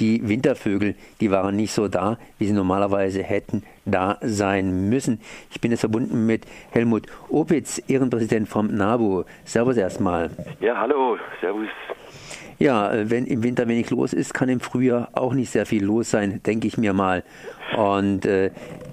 die Wintervögel, die waren nicht so da, wie sie normalerweise hätten da sein müssen. Ich bin jetzt verbunden mit Helmut Opitz, Ehrenpräsident vom NABU. Servus erstmal. Ja, hallo, servus. Ja, äh, wenn im Winter wenig los ist, kann im Frühjahr auch nicht sehr viel los sein, denke ich mir mal. Und äh,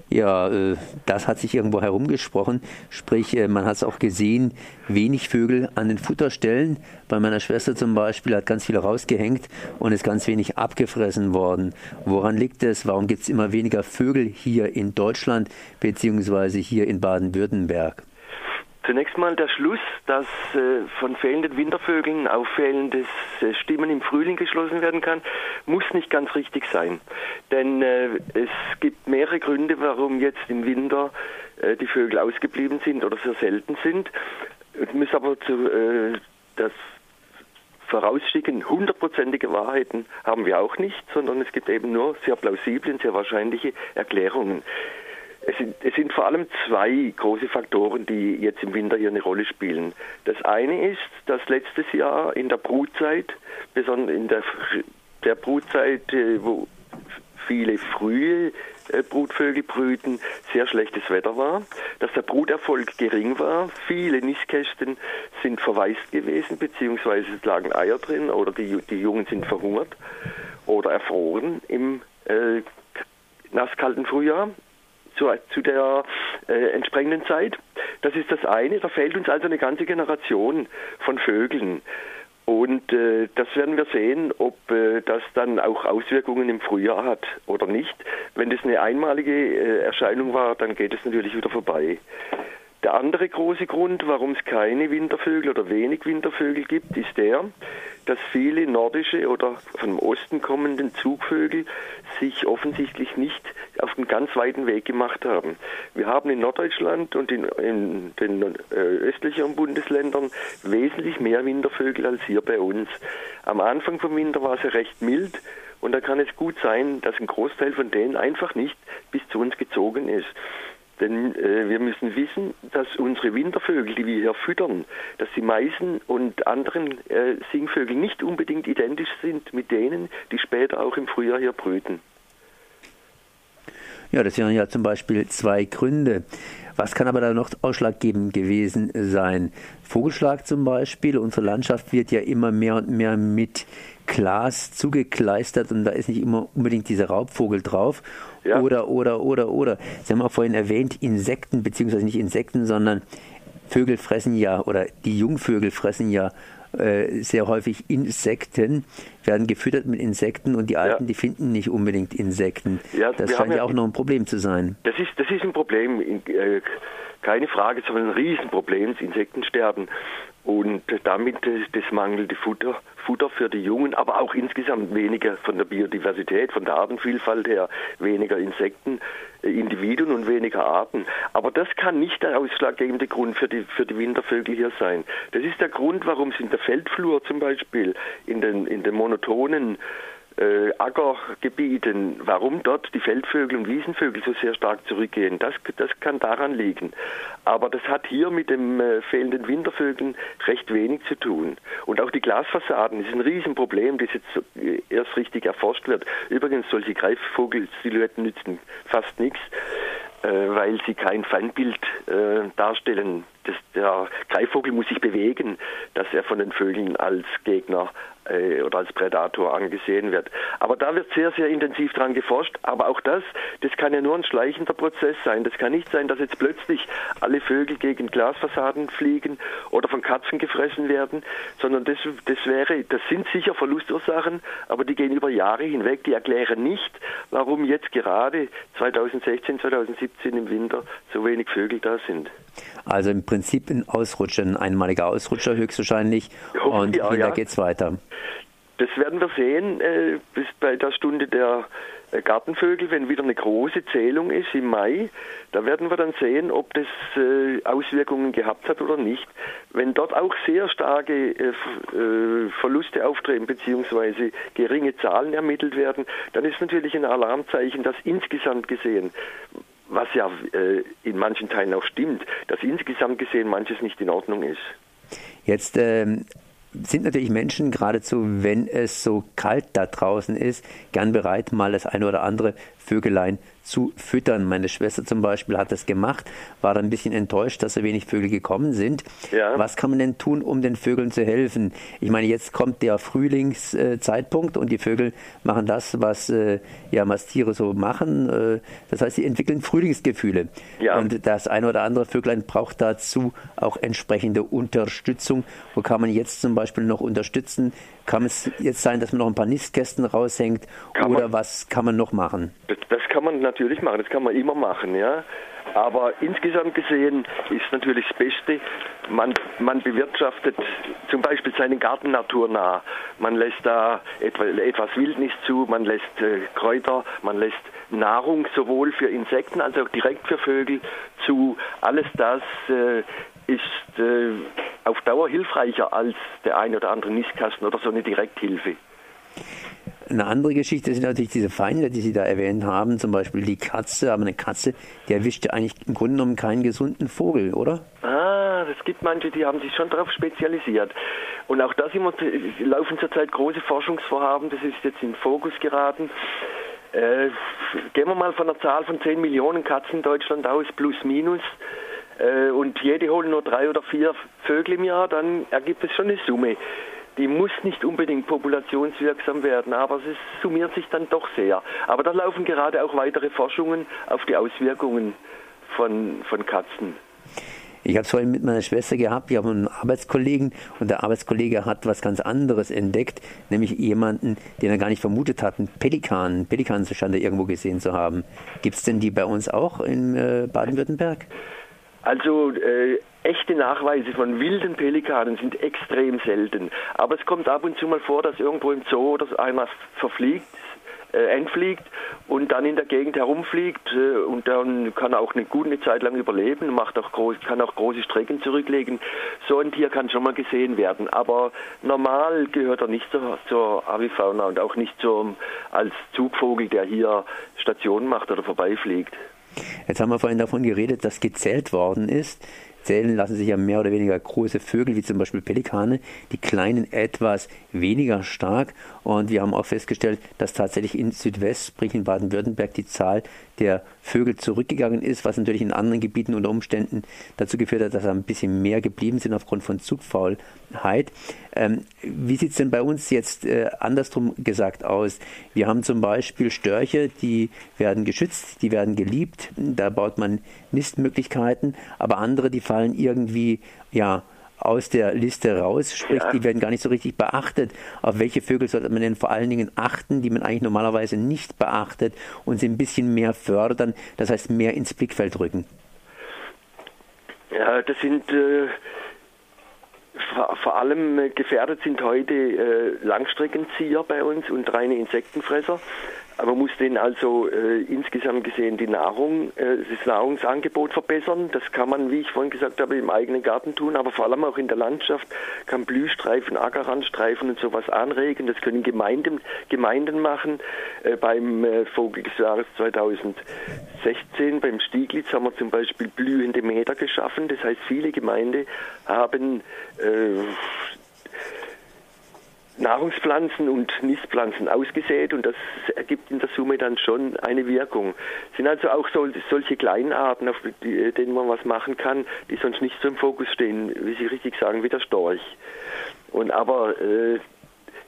ja, äh, das hat sich irgendwo herumgesprochen. Sprich, äh, man hat es auch gesehen, wenig Vögel an den Futterstellen. Bei meiner Schwester zum Beispiel hat ganz viel rausgehängt und ist ganz wenig abgefressen worden. Woran liegt es? Warum gibt es immer weniger Vögel hier in Deutschland beziehungsweise hier in Baden-Württemberg? Zunächst mal der Schluss, dass äh, von fehlenden Wintervögeln auf fehlendes äh, Stimmen im Frühling geschlossen werden kann, muss nicht ganz richtig sein. Denn äh, es gibt mehrere Gründe, warum jetzt im Winter äh, die Vögel ausgeblieben sind oder sehr selten sind. Ich muss aber zu, äh, das vorausschicken, hundertprozentige Wahrheiten haben wir auch nicht, sondern es gibt eben nur sehr plausible und sehr wahrscheinliche Erklärungen. Es sind, es sind, vor allem zwei große Faktoren, die jetzt im Winter hier eine Rolle spielen. Das eine ist, dass letztes Jahr in der Brutzeit, besonders in der, der Brutzeit, äh, wo viele frühe äh, Brutvögel brüten, sehr schlechtes Wetter war, dass der Bruterfolg gering war, viele Nistkästen sind verwaist gewesen, beziehungsweise es lagen Eier drin oder die, die Jungen sind verhungert oder erfroren im äh, nasskalten Frühjahr zu, zu der äh, entsprechenden Zeit. Das ist das eine. Da fehlt uns also eine ganze Generation von Vögeln. Und äh, das werden wir sehen, ob äh, das dann auch Auswirkungen im Frühjahr hat oder nicht. Wenn das eine einmalige äh, Erscheinung war, dann geht es natürlich wieder vorbei. Der andere große Grund, warum es keine Wintervögel oder wenig Wintervögel gibt, ist der, dass viele nordische oder vom Osten kommenden Zugvögel sich offensichtlich nicht auf den ganz weiten Weg gemacht haben. Wir haben in Norddeutschland und in, in den äh, östlicheren Bundesländern wesentlich mehr Wintervögel als hier bei uns. Am Anfang vom Winter war es ja recht mild und da kann es gut sein, dass ein Großteil von denen einfach nicht bis zu uns gezogen ist. Denn äh, wir müssen wissen, dass unsere Wintervögel, die wir hier füttern, dass die Meisen und anderen äh, Singvögel nicht unbedingt identisch sind mit denen, die später auch im Frühjahr hier brüten. Ja, das wären ja zum Beispiel zwei Gründe. Was kann aber da noch ausschlaggebend gewesen sein? Vogelschlag zum Beispiel. Unsere Landschaft wird ja immer mehr und mehr mit Glas zugekleistert und da ist nicht immer unbedingt dieser Raubvogel drauf. Ja. Oder, oder, oder, oder. Sie haben auch vorhin erwähnt, Insekten, beziehungsweise nicht Insekten, sondern Vögel fressen ja, oder die Jungvögel fressen ja äh, sehr häufig Insekten, werden gefüttert mit Insekten und die Alten, ja. die finden nicht unbedingt Insekten. Ja, das scheint ja auch noch ein Problem zu sein. Das ist, das ist ein Problem, äh, keine Frage, sondern ein Riesenproblem, das Insektensterben und damit das mangelnde Futter, Futter für die Jungen, aber auch insgesamt weniger von der Biodiversität, von der Artenvielfalt her, weniger Insekten, äh, Individuen und weniger Arten. Aber das kann nicht der ausschlaggebende Grund für die, für die Wintervögel hier sein. Das ist der Grund, warum es in der Feldflur zum Beispiel, in den, in den monotonen äh, Ackergebieten, warum dort die Feldvögel und Wiesenvögel so sehr stark zurückgehen, das, das kann daran liegen. Aber das hat hier mit dem äh, fehlenden Wintervögeln recht wenig zu tun. Und auch die Glasfassaden ist ein Riesenproblem, das jetzt äh, erst richtig erforscht wird. Übrigens, solche Greifvogelsilhouetten nützen fast nichts äh, weil sie kein Feindbild äh, darstellen. Das, der Greifvogel muss sich bewegen, dass er von den Vögeln als Gegner äh, oder als Prädator angesehen wird. Aber da wird sehr, sehr intensiv dran geforscht. Aber auch das, das kann ja nur ein schleichender Prozess sein. Das kann nicht sein, dass jetzt plötzlich alle Vögel gegen Glasfassaden fliegen oder von Katzen gefressen werden, sondern das, das wäre, das sind sicher Verlustursachen, aber die gehen über Jahre hinweg. Die erklären nicht, warum jetzt gerade 2016, 2017 im Winter so wenig Vögel da sind. Also im Prinzip ein Ausrutscher, ein einmaliger Ausrutscher höchstwahrscheinlich. Und ja, wieder ja. geht's weiter. Das werden wir sehen äh, bis bei der Stunde der äh, Gartenvögel, wenn wieder eine große Zählung ist im Mai. Da werden wir dann sehen, ob das äh, Auswirkungen gehabt hat oder nicht. Wenn dort auch sehr starke äh, äh, Verluste auftreten bzw. geringe Zahlen ermittelt werden, dann ist natürlich ein Alarmzeichen, dass insgesamt gesehen was ja äh, in manchen Teilen auch stimmt, dass insgesamt gesehen manches nicht in Ordnung ist. Jetzt ähm, sind natürlich Menschen, geradezu wenn es so kalt da draußen ist, gern bereit, mal das eine oder andere Vögelein zu füttern. Meine Schwester zum Beispiel hat das gemacht, war ein bisschen enttäuscht, dass so wenig Vögel gekommen sind. Ja. Was kann man denn tun, um den Vögeln zu helfen? Ich meine, jetzt kommt der Frühlingszeitpunkt und die Vögel machen das, was äh, ja Mastiere so machen. Äh, das heißt, sie entwickeln Frühlingsgefühle. Ja. Und das eine oder andere Vöglein braucht dazu auch entsprechende Unterstützung. Wo kann man jetzt zum Beispiel noch unterstützen? Kann es jetzt sein, dass man noch ein paar Nistkästen raushängt kann oder was kann man noch machen? Das, das, kann man natürlich machen, das kann man immer machen, ja. Aber insgesamt gesehen ist natürlich das Beste, man, man bewirtschaftet zum Beispiel seinen Garten naturnah. Man lässt da etwa, etwas Wildnis zu, man lässt äh, Kräuter, man lässt Nahrung sowohl für Insekten als auch direkt für Vögel zu. Alles das äh, ist äh, auf Dauer hilfreicher als der ein oder andere Nistkasten oder so eine Direkthilfe. Eine andere Geschichte sind natürlich diese Feinde, die Sie da erwähnt haben, zum Beispiel die Katze. Aber eine Katze, die erwischt ja eigentlich im Grunde genommen keinen gesunden Vogel, oder? Ah, es gibt manche, die haben sich schon darauf spezialisiert. Und auch da laufen zurzeit große Forschungsvorhaben, das ist jetzt in Fokus geraten. Äh, gehen wir mal von einer Zahl von 10 Millionen Katzen in Deutschland aus, plus minus äh, und jede holen nur drei oder vier Vögel im Jahr, dann ergibt es schon eine Summe. Die muss nicht unbedingt populationswirksam werden, aber es summiert sich dann doch sehr. Aber da laufen gerade auch weitere Forschungen auf die Auswirkungen von, von Katzen. Ich habe es vorhin mit meiner Schwester gehabt, wir haben einen Arbeitskollegen und der Arbeitskollege hat was ganz anderes entdeckt, nämlich jemanden, den er gar nicht vermutet hat, einen Pelikan, Pelikan stand er irgendwo gesehen zu haben. Gibt es denn die bei uns auch in äh, Baden-Württemberg? Also äh, echte Nachweise von wilden Pelikanen sind extrem selten. Aber es kommt ab und zu mal vor, dass irgendwo im Zoo oder einer verfliegt, äh, entfliegt und dann in der Gegend herumfliegt äh, und dann kann er auch eine gute Zeit lang überleben, macht auch groß, kann auch große Strecken zurücklegen. So ein Tier kann schon mal gesehen werden, aber normal gehört er nicht zur, zur Avifauna und auch nicht zum, als Zugvogel, der hier Stationen macht oder vorbeifliegt. Jetzt haben wir vorhin davon geredet, dass gezählt worden ist. Zählen lassen sich ja mehr oder weniger große Vögel, wie zum Beispiel Pelikane, die kleinen etwas weniger stark. Und wir haben auch festgestellt, dass tatsächlich in Südwest, sprich in Baden-Württemberg, die Zahl der Vögel zurückgegangen ist, was natürlich in anderen Gebieten unter Umständen dazu geführt hat, dass ein bisschen mehr geblieben sind aufgrund von Zugfaulheit. Ähm, wie sieht es denn bei uns jetzt äh, andersrum gesagt aus? Wir haben zum Beispiel Störche, die werden geschützt, die werden geliebt, da baut man Nistmöglichkeiten, aber andere, die fallen irgendwie, ja, aus der Liste raus, sprich, ja. die werden gar nicht so richtig beachtet. Auf welche Vögel sollte man denn vor allen Dingen achten, die man eigentlich normalerweise nicht beachtet und sie ein bisschen mehr fördern, das heißt mehr ins Blickfeld rücken? Ja, das sind äh, vor, vor, allem äh, gefährdet sind heute äh, Langstreckenzieher bei uns und reine Insektenfresser. Aber muss denen also äh, insgesamt gesehen die Nahrung, äh, das Nahrungsangebot verbessern. Das kann man, wie ich vorhin gesagt habe, im eigenen Garten tun, aber vor allem auch in der Landschaft kann Blühstreifen, Ackerrandstreifen und sowas anregen. Das können Gemeinden, Gemeinden machen. Äh, beim äh, Vogel des Jahres 2016, beim Stieglitz, haben wir zum Beispiel blühende Meter geschaffen. Das heißt, viele Gemeinden haben äh, Nahrungspflanzen und Nistpflanzen ausgesät und das ergibt in der Summe dann schon eine Wirkung. Es sind also auch so, solche kleinen Arten, auf die, denen man was machen kann, die sonst nicht so im Fokus stehen, wie Sie richtig sagen, wie der Storch. Und aber äh,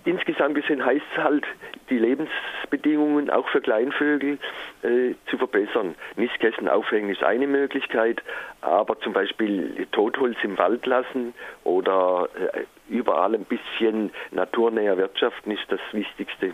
insgesamt gesehen heißt es halt, die Lebensbedingungen auch für Kleinvögel äh, zu verbessern. Nistkästen aufhängen ist eine Möglichkeit, aber zum Beispiel Totholz im Wald lassen oder äh, überall ein bisschen naturnäher wirtschaften ist das Wichtigste.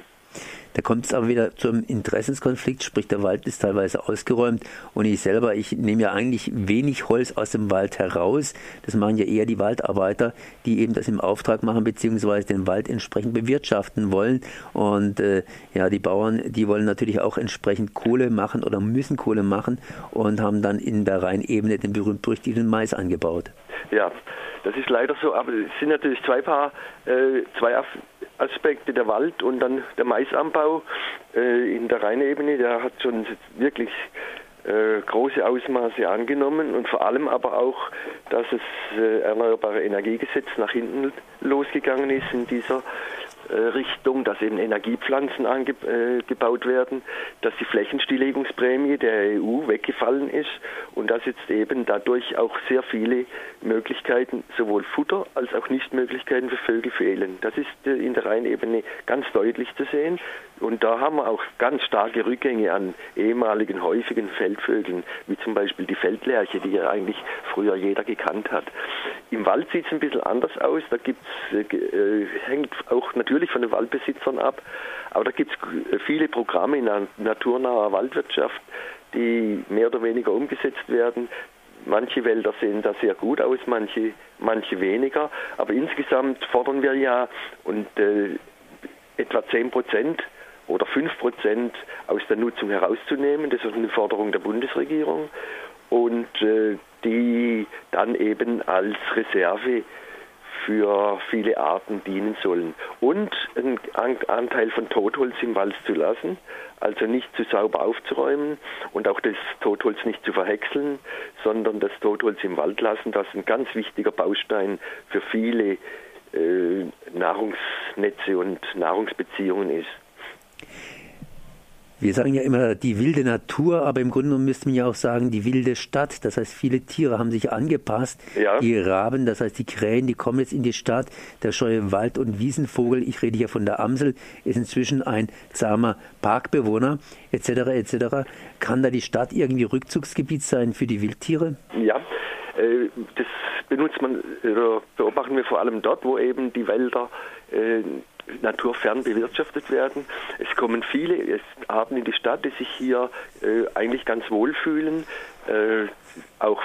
Da kommt es aber wieder zum Interessenskonflikt, sprich der Wald ist teilweise ausgeräumt und ich selber, ich nehme ja eigentlich wenig Holz aus dem Wald heraus. Das machen ja eher die Waldarbeiter, die eben das im Auftrag machen, beziehungsweise den Wald entsprechend bewirtschaften wollen. Und äh, ja, die Bauern, die wollen natürlich auch entsprechend Kohle machen oder müssen Kohle machen und haben dann in der Rheinebene den berühmt-berüchtigten Mais angebaut. Ja, das ist leider so, aber es sind natürlich zwei Paar, äh, zwei Aspekte, der Wald und dann der Maisanbau äh, in der Rheinebene, der hat schon wirklich äh, große Ausmaße angenommen und vor allem aber auch, dass das äh, Erneuerbare Energiegesetz nach hinten losgegangen ist in dieser Richtung, dass eben Energiepflanzen angebaut äh, werden, dass die Flächenstilllegungsprämie der EU weggefallen ist und dass jetzt eben dadurch auch sehr viele Möglichkeiten, sowohl Futter als auch Nichtmöglichkeiten für Vögel fehlen. Das ist äh, in der Rheinebene ganz deutlich zu sehen. Und da haben wir auch ganz starke Rückgänge an ehemaligen häufigen Feldvögeln, wie zum Beispiel die Feldlerche, die ja eigentlich früher jeder gekannt hat. Im Wald sieht es ein bisschen anders aus. Da gibt's, äh, hängt auch natürlich von den Waldbesitzern ab. Aber da gibt es viele Programme in naturnaher Waldwirtschaft, die mehr oder weniger umgesetzt werden. Manche Wälder sehen da sehr gut aus, manche, manche weniger. Aber insgesamt fordern wir ja und äh, etwa 10 Prozent oder 5 Prozent aus der Nutzung herauszunehmen. Das ist eine Forderung der Bundesregierung. Und äh, die dann eben als Reserve für viele Arten dienen sollen. Und einen Anteil von Totholz im Wald zu lassen, also nicht zu sauber aufzuräumen und auch das Totholz nicht zu verhäckseln, sondern das Totholz im Wald lassen, das ein ganz wichtiger Baustein für viele äh, Nahrungsnetze und Nahrungsbeziehungen ist. Wir sagen ja immer die wilde Natur, aber im Grunde genommen müsste man ja auch sagen die wilde Stadt. Das heißt, viele Tiere haben sich angepasst. Ja. Die Raben, das heißt die Krähen, die kommen jetzt in die Stadt. Der scheue Wald- und Wiesenvogel, ich rede hier von der Amsel, ist inzwischen ein zahmer Parkbewohner etc. etc. Kann da die Stadt irgendwie Rückzugsgebiet sein für die Wildtiere? Ja, äh, das benutzt man beobachten wir vor allem dort, wo eben die Wälder äh, naturfern bewirtschaftet werden. Es kommen viele Arten in die Stadt, die sich hier äh, eigentlich ganz wohlfühlen. Äh, auch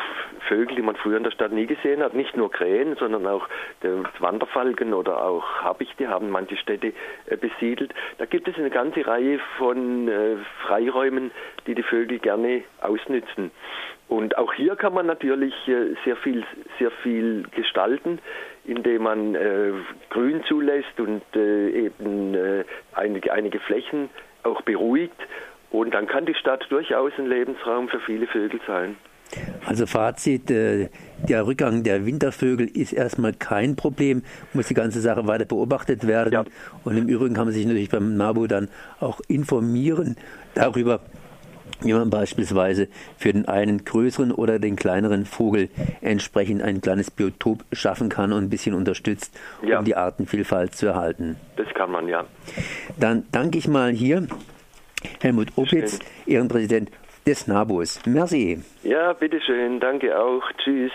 Vögel, die man früher in der Stadt nie gesehen hat, nicht nur Krähen, sondern auch der Wanderfalken oder auch Habichte haben manche Städte äh, besiedelt. Da gibt es eine ganze Reihe von äh, Freiräumen, die die Vögel gerne ausnützen. Und auch hier kann man natürlich äh, sehr viel, sehr viel gestalten, indem man äh, Grün zulässt und äh, eben äh, einige, einige Flächen auch beruhigt. Und dann kann die Stadt durchaus ein Lebensraum für viele Vögel sein. Also Fazit, äh, der Rückgang der Wintervögel ist erstmal kein Problem, muss die ganze Sache weiter beobachtet werden. Ja. Und im Übrigen kann man sich natürlich beim NABU dann auch informieren darüber, wie man beispielsweise für den einen größeren oder den kleineren Vogel entsprechend ein kleines Biotop schaffen kann und ein bisschen unterstützt, ja. um die Artenvielfalt zu erhalten. Das kann man, ja. Dann danke ich mal hier Helmut Opitz, Ehrenpräsident des NABUs. Merci. Ja, bitteschön. Danke auch. Tschüss.